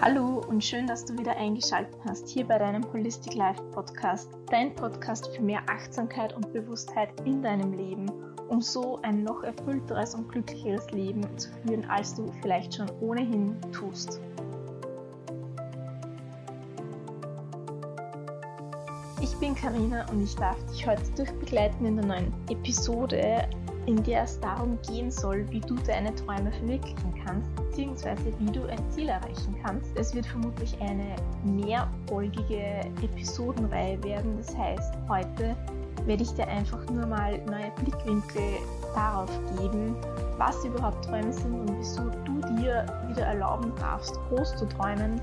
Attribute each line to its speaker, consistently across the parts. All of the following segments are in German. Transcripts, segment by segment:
Speaker 1: Hallo und schön, dass du wieder eingeschaltet hast hier bei deinem Holistic Life Podcast, dein Podcast für mehr Achtsamkeit und Bewusstheit in deinem Leben, um so ein noch erfüllteres und glücklicheres Leben zu führen, als du vielleicht schon ohnehin tust. Ich bin Karina und ich darf dich heute durchbegleiten in der neuen Episode in der es darum gehen soll, wie du deine Träume verwirklichen kannst, beziehungsweise wie du ein Ziel erreichen kannst. Es wird vermutlich eine mehrfolgige Episodenreihe werden. Das heißt, heute werde ich dir einfach nur mal neue Blickwinkel darauf geben, was überhaupt Träume sind und wieso du dir wieder erlauben darfst, groß zu träumen.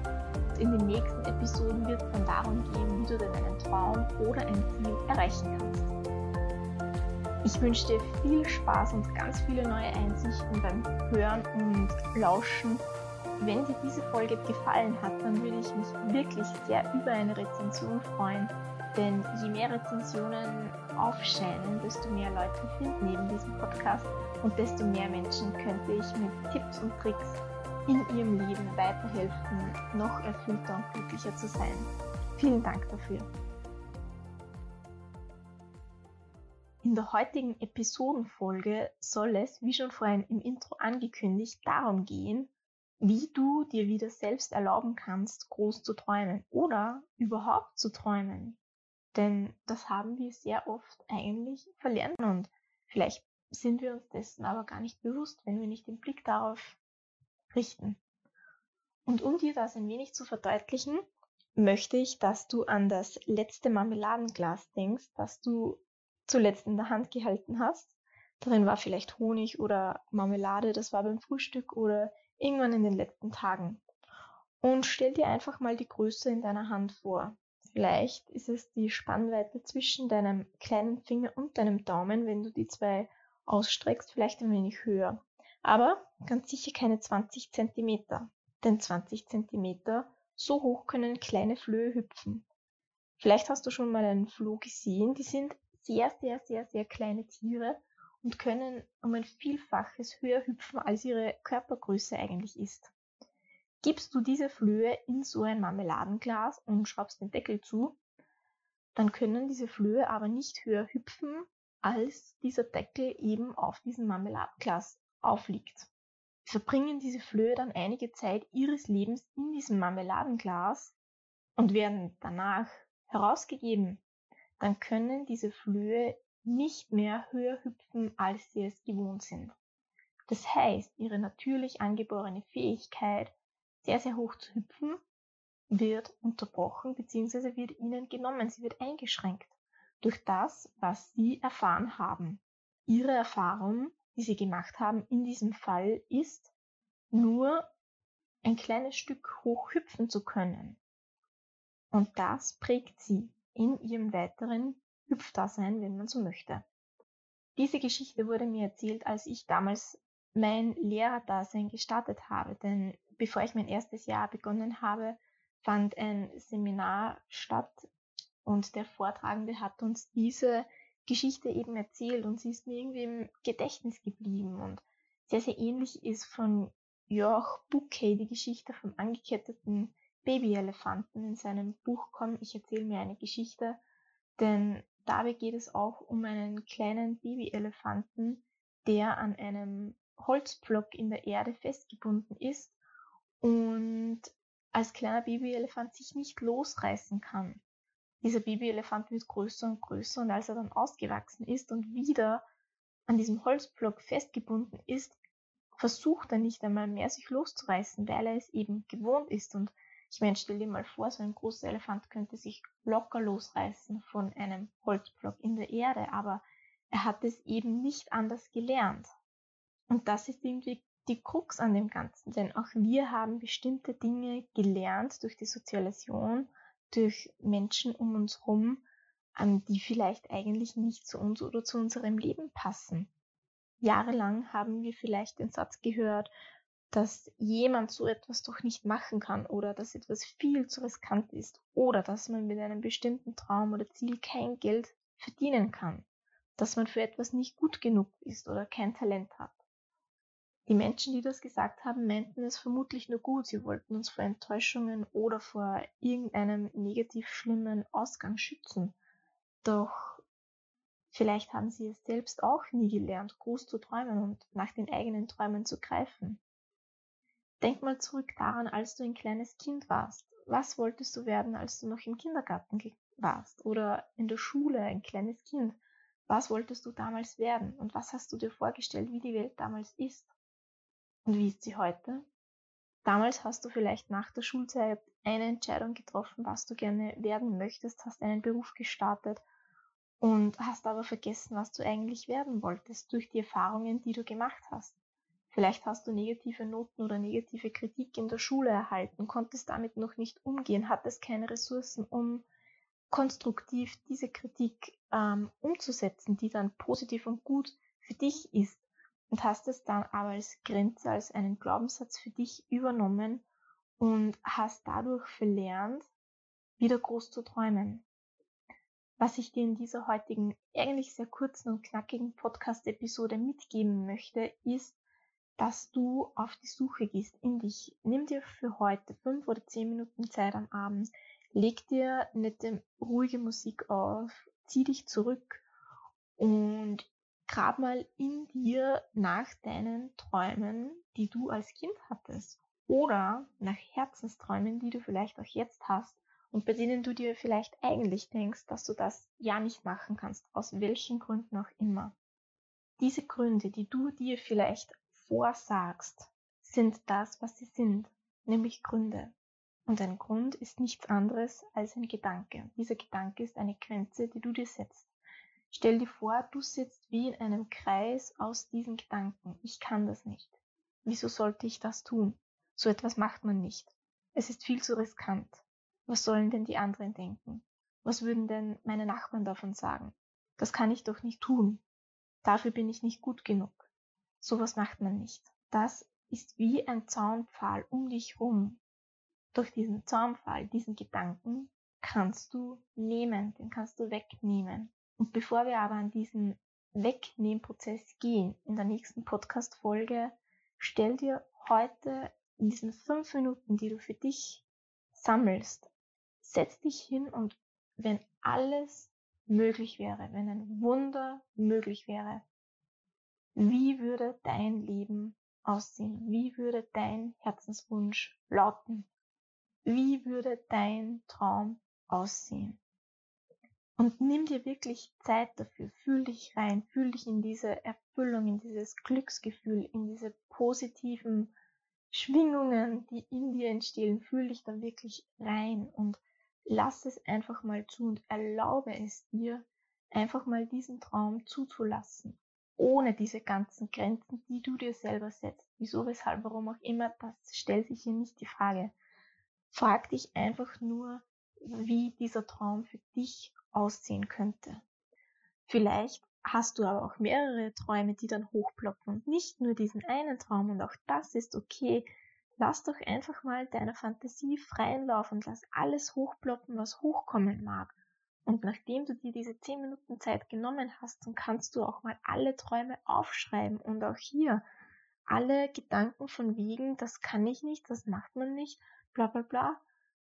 Speaker 1: In den nächsten Episoden wird es dann darum gehen, wie du deinen Traum oder ein Ziel erreichen kannst. Ich wünsche dir viel Spaß und ganz viele neue Einsichten beim Hören und Lauschen. Wenn dir diese Folge gefallen hat, dann würde ich mich wirklich sehr über eine Rezension freuen. Denn je mehr Rezensionen aufscheinen, desto mehr Leute finden neben diesem Podcast und desto mehr Menschen könnte ich mit Tipps und Tricks in ihrem Leben weiterhelfen, noch erfüllter und glücklicher zu sein. Vielen Dank dafür. In der heutigen Episodenfolge soll es, wie schon vorhin im Intro angekündigt, darum gehen, wie du dir wieder selbst erlauben kannst, groß zu träumen oder überhaupt zu träumen. Denn das haben wir sehr oft eigentlich verlernt und vielleicht sind wir uns dessen aber gar nicht bewusst, wenn wir nicht den Blick darauf richten. Und um dir das ein wenig zu verdeutlichen, möchte ich, dass du an das letzte Marmeladenglas denkst, das du zuletzt in der Hand gehalten hast. Darin war vielleicht Honig oder Marmelade, das war beim Frühstück oder irgendwann in den letzten Tagen. Und stell dir einfach mal die Größe in deiner Hand vor. Vielleicht ist es die Spannweite zwischen deinem kleinen Finger und deinem Daumen, wenn du die zwei ausstreckst, vielleicht ein wenig höher. Aber ganz sicher keine 20 Zentimeter. Denn 20 Zentimeter, so hoch können kleine Flöhe hüpfen. Vielleicht hast du schon mal einen Floh gesehen, die sind sehr, sehr, sehr, sehr kleine Tiere und können um ein Vielfaches höher hüpfen, als ihre Körpergröße eigentlich ist. Gibst du diese Flöhe in so ein Marmeladenglas und schraubst den Deckel zu, dann können diese Flöhe aber nicht höher hüpfen, als dieser Deckel eben auf diesem Marmeladenglas aufliegt. Verbringen diese Flöhe dann einige Zeit ihres Lebens in diesem Marmeladenglas und werden danach herausgegeben dann können diese Flöhe nicht mehr höher hüpfen, als sie es gewohnt sind. Das heißt, ihre natürlich angeborene Fähigkeit, sehr, sehr hoch zu hüpfen, wird unterbrochen bzw. wird ihnen genommen, sie wird eingeschränkt durch das, was sie erfahren haben. Ihre Erfahrung, die sie gemacht haben in diesem Fall, ist nur ein kleines Stück hoch hüpfen zu können. Und das prägt sie in ihrem weiteren Hüpfdasein, wenn man so möchte. Diese Geschichte wurde mir erzählt, als ich damals mein Lehrerdasein gestartet habe, denn bevor ich mein erstes Jahr begonnen habe, fand ein Seminar statt und der Vortragende hat uns diese Geschichte eben erzählt und sie ist mir irgendwie im Gedächtnis geblieben und sehr, sehr ähnlich ist von Jörg Bouquet die Geschichte vom angeketteten Babyelefanten in seinem Buch Komm, ich erzähle mir eine Geschichte, denn dabei geht es auch um einen kleinen Babyelefanten, der an einem Holzblock in der Erde festgebunden ist und als kleiner Babyelefant sich nicht losreißen kann. Dieser Babyelefant wird größer und größer und als er dann ausgewachsen ist und wieder an diesem Holzblock festgebunden ist, versucht er nicht einmal mehr sich loszureißen, weil er es eben gewohnt ist und ich meine, stell dir mal vor, so ein großer Elefant könnte sich locker losreißen von einem Holzblock in der Erde, aber er hat es eben nicht anders gelernt. Und das ist irgendwie die Krux an dem Ganzen, denn auch wir haben bestimmte Dinge gelernt durch die Sozialisation, durch Menschen um uns herum, die vielleicht eigentlich nicht zu uns oder zu unserem Leben passen. Jahrelang haben wir vielleicht den Satz gehört, dass jemand so etwas doch nicht machen kann oder dass etwas viel zu riskant ist oder dass man mit einem bestimmten Traum oder Ziel kein Geld verdienen kann, dass man für etwas nicht gut genug ist oder kein Talent hat. Die Menschen, die das gesagt haben, meinten es vermutlich nur gut. Sie wollten uns vor Enttäuschungen oder vor irgendeinem negativ schlimmen Ausgang schützen. Doch vielleicht haben sie es selbst auch nie gelernt, groß zu träumen und nach den eigenen Träumen zu greifen. Denk mal zurück daran, als du ein kleines Kind warst. Was wolltest du werden, als du noch im Kindergarten warst oder in der Schule ein kleines Kind? Was wolltest du damals werden und was hast du dir vorgestellt, wie die Welt damals ist? Und wie ist sie heute? Damals hast du vielleicht nach der Schulzeit eine Entscheidung getroffen, was du gerne werden möchtest, hast einen Beruf gestartet und hast aber vergessen, was du eigentlich werden wolltest durch die Erfahrungen, die du gemacht hast. Vielleicht hast du negative Noten oder negative Kritik in der Schule erhalten, konntest damit noch nicht umgehen, hattest keine Ressourcen, um konstruktiv diese Kritik ähm, umzusetzen, die dann positiv und gut für dich ist und hast es dann aber als Grenze, als einen Glaubenssatz für dich übernommen und hast dadurch verlernt, wieder groß zu träumen. Was ich dir in dieser heutigen, eigentlich sehr kurzen und knackigen Podcast-Episode mitgeben möchte, ist, dass du auf die Suche gehst in dich. Nimm dir für heute fünf oder zehn Minuten Zeit am Abend, leg dir nette, ruhige Musik auf, zieh dich zurück und grab mal in dir nach deinen Träumen, die du als Kind hattest. Oder nach Herzensträumen, die du vielleicht auch jetzt hast und bei denen du dir vielleicht eigentlich denkst, dass du das ja nicht machen kannst, aus welchen Gründen auch immer. Diese Gründe, die du dir vielleicht vorsagst, sind das, was sie sind, nämlich Gründe. Und ein Grund ist nichts anderes als ein Gedanke. Dieser Gedanke ist eine Grenze, die du dir setzt. Stell dir vor, du sitzt wie in einem Kreis aus diesen Gedanken. Ich kann das nicht. Wieso sollte ich das tun? So etwas macht man nicht. Es ist viel zu riskant. Was sollen denn die anderen denken? Was würden denn meine Nachbarn davon sagen? Das kann ich doch nicht tun. Dafür bin ich nicht gut genug. Sowas macht man nicht. Das ist wie ein Zaunpfahl um dich rum. Durch diesen Zaunpfahl, diesen Gedanken, kannst du nehmen, den kannst du wegnehmen. Und bevor wir aber an diesen Wegnehmprozess gehen, in der nächsten Podcast-Folge, stell dir heute in diesen fünf Minuten, die du für dich sammelst, setz dich hin und wenn alles möglich wäre, wenn ein Wunder möglich wäre, wie würde dein Leben aussehen? Wie würde dein Herzenswunsch lauten? Wie würde dein Traum aussehen? Und nimm dir wirklich Zeit dafür. Fühl dich rein, fühl dich in diese Erfüllung, in dieses Glücksgefühl, in diese positiven Schwingungen, die in dir entstehen. Fühl dich da wirklich rein und lass es einfach mal zu und erlaube es dir, einfach mal diesen Traum zuzulassen. Ohne diese ganzen Grenzen, die du dir selber setzt. Wieso, weshalb, warum auch immer, das stellt sich hier nicht die Frage. Frag dich einfach nur, wie dieser Traum für dich aussehen könnte. Vielleicht hast du aber auch mehrere Träume, die dann hochploppen und nicht nur diesen einen Traum und auch das ist okay. Lass doch einfach mal deiner Fantasie freien Lauf und lass alles hochploppen, was hochkommen mag. Und nachdem du dir diese 10 Minuten Zeit genommen hast, dann kannst du auch mal alle Träume aufschreiben und auch hier alle Gedanken von wegen, das kann ich nicht, das macht man nicht, bla bla bla,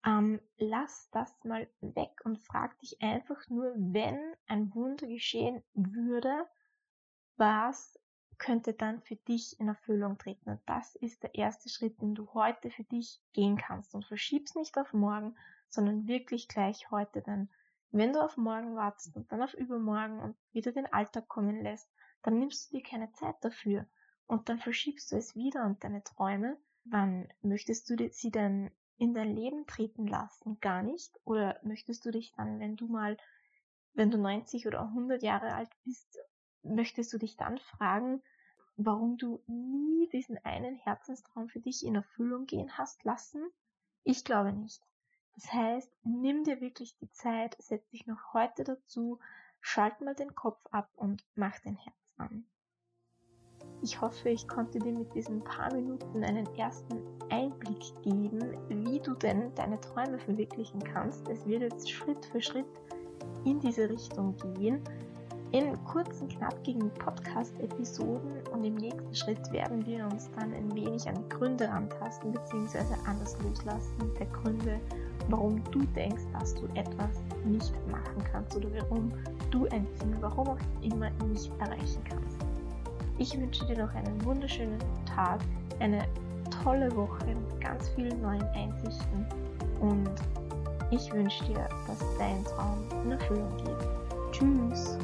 Speaker 1: ähm, lass das mal weg und frag dich einfach nur, wenn ein Wunder geschehen würde, was könnte dann für dich in Erfüllung treten? Und das ist der erste Schritt, den du heute für dich gehen kannst. Und verschieb's nicht auf morgen, sondern wirklich gleich heute. Denn wenn du auf morgen wartest und dann auf übermorgen und wieder den Alltag kommen lässt, dann nimmst du dir keine Zeit dafür. Und dann verschiebst du es wieder und deine Träume. Wann möchtest du sie denn in dein Leben treten lassen? Gar nicht? Oder möchtest du dich dann, wenn du mal, wenn du 90 oder 100 Jahre alt bist, möchtest du dich dann fragen, warum du nie diesen einen Herzenstraum für dich in Erfüllung gehen hast lassen? Ich glaube nicht. Das heißt, nimm dir wirklich die Zeit, setz dich noch heute dazu, schalt mal den Kopf ab und mach dein Herz an. Ich hoffe, ich konnte dir mit diesen paar Minuten einen ersten Einblick geben, wie du denn deine Träume verwirklichen kannst. Es wird jetzt Schritt für Schritt in diese Richtung gehen. In kurzen, knackigen Podcast-Episoden und im nächsten Schritt werden wir uns dann ein wenig an die Gründe antasten bzw. anders loslassen der Gründe, warum du denkst, dass du etwas nicht machen kannst oder warum du ein Ziel, warum auch immer nicht erreichen kannst. Ich wünsche dir noch einen wunderschönen Tag, eine tolle Woche mit ganz vielen neuen Einsichten und ich wünsche dir, dass dein Traum in Erfüllung geht. Tschüss!